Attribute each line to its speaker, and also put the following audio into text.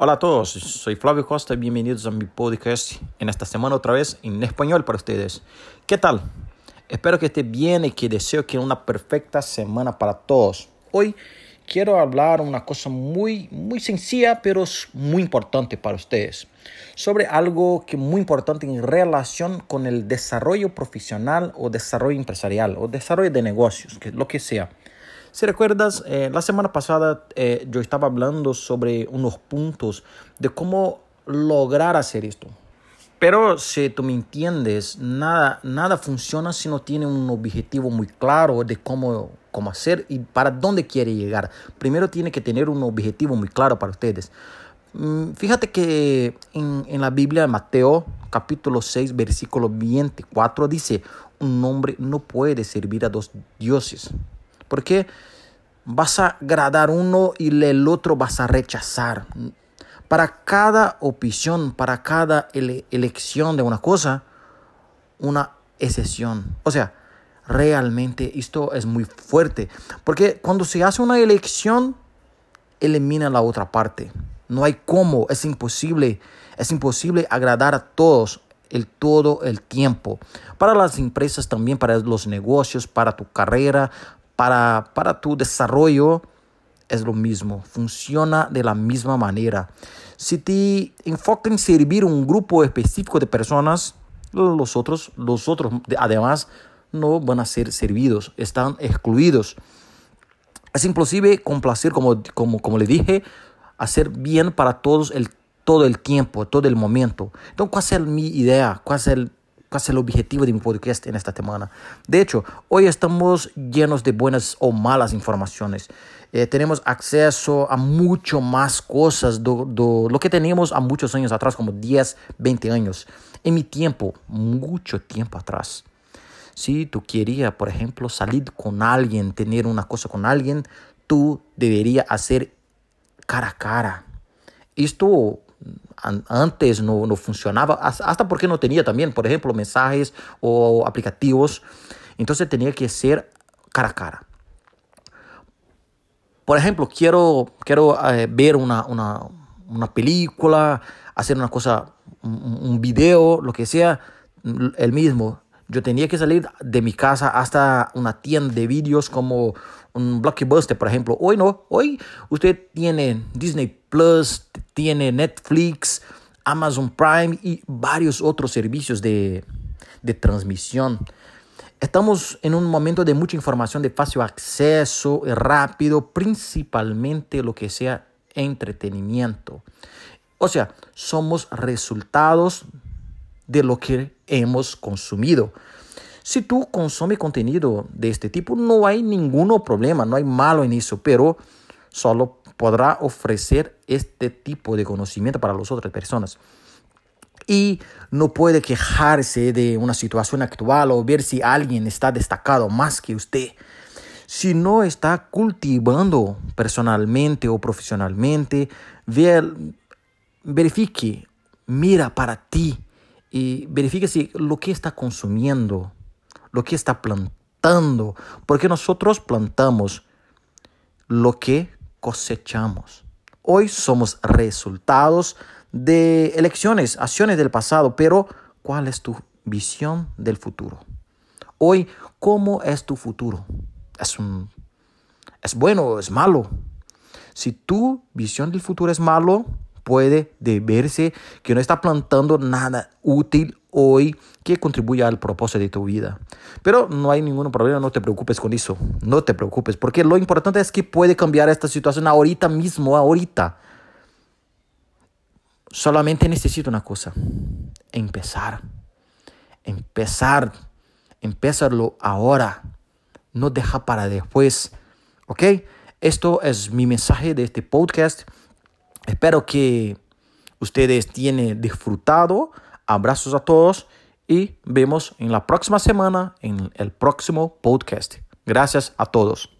Speaker 1: Hola a todos, soy Flavio Costa y bienvenidos a mi podcast en esta semana otra vez en español para ustedes. ¿Qué tal? Espero que esté bien y que deseo que una perfecta semana para todos. Hoy quiero hablar una cosa muy, muy sencilla, pero es muy importante para ustedes. Sobre algo que es muy importante en relación con el desarrollo profesional o desarrollo empresarial o desarrollo de negocios, que lo que sea. Si recuerdas, eh, la semana pasada eh, yo estaba hablando sobre unos puntos de cómo lograr hacer esto. Pero si tú me entiendes, nada, nada funciona si no tiene un objetivo muy claro de cómo, cómo hacer y para dónde quiere llegar. Primero tiene que tener un objetivo muy claro para ustedes. Mm, fíjate que en, en la Biblia Mateo capítulo 6 versículo 24 dice, un hombre no puede servir a dos dioses. Porque vas a agradar uno y el otro vas a rechazar. Para cada opción, para cada elección de una cosa, una excepción. O sea, realmente esto es muy fuerte. Porque cuando se hace una elección, elimina la otra parte. No hay cómo, es imposible. Es imposible agradar a todos el todo el tiempo. Para las empresas también, para los negocios, para tu carrera, para, para tu desarrollo es lo mismo, funciona de la misma manera. Si te enfocas en servir un grupo específico de personas, los otros, los otros además no van a ser servidos, están excluidos. Es imposible complacer, como, como, como le dije, hacer bien para todos el, todo el tiempo, todo el momento. Entonces, ¿cuál es mi idea? ¿Cuál es el casi el objetivo de mi podcast en esta semana. De hecho, hoy estamos llenos de buenas o malas informaciones. Eh, tenemos acceso a mucho más cosas de lo que teníamos a muchos años atrás, como 10, 20 años. En mi tiempo, mucho tiempo atrás. Si tú querías, por ejemplo, salir con alguien, tener una cosa con alguien, tú deberías hacer cara a cara. Esto antes no, no, funcionaba, hasta porque no tenía también, por ejemplo, mensajes o aplicativos. Entonces tenía que ser cara a cara. Por ejemplo, quiero, quiero eh, ver una, una, una, película, hacer una cosa, un, un video, lo que sea, el mismo. Yo tenía que salir de mi casa hasta una tienda de vídeos como un blockbuster, por ejemplo. Hoy no, hoy usted tiene Disney Plus, tiene Netflix, Amazon Prime y varios otros servicios de, de transmisión. Estamos en un momento de mucha información de fácil acceso, rápido, principalmente lo que sea entretenimiento. O sea, somos resultados de lo que hemos consumido. Si tú consumes contenido de este tipo, no hay ningún problema, no hay malo en eso, pero solo podrá ofrecer este tipo de conocimiento para las otras personas. Y no puede quejarse de una situación actual o ver si alguien está destacado más que usted. Si no está cultivando personalmente o profesionalmente, verifique, mira para ti y verifique si lo que está consumiendo lo que está plantando, porque nosotros plantamos lo que cosechamos. Hoy somos resultados de elecciones, acciones del pasado, pero ¿cuál es tu visión del futuro? Hoy, ¿cómo es tu futuro? ¿Es, un, es bueno es malo? Si tu visión del futuro es malo, puede deberse que no está plantando nada útil hoy que contribuya al propósito de tu vida. Pero no hay ningún problema, no te preocupes con eso, no te preocupes, porque lo importante es que puede cambiar esta situación ahorita mismo, ahorita. Solamente necesito una cosa, empezar, empezar, empezarlo ahora, no deja para después, ¿ok? Esto es mi mensaje de este podcast. Espero que ustedes tienen disfrutado. Abrazos a todos y vemos en la próxima semana en el próximo podcast. Gracias a todos.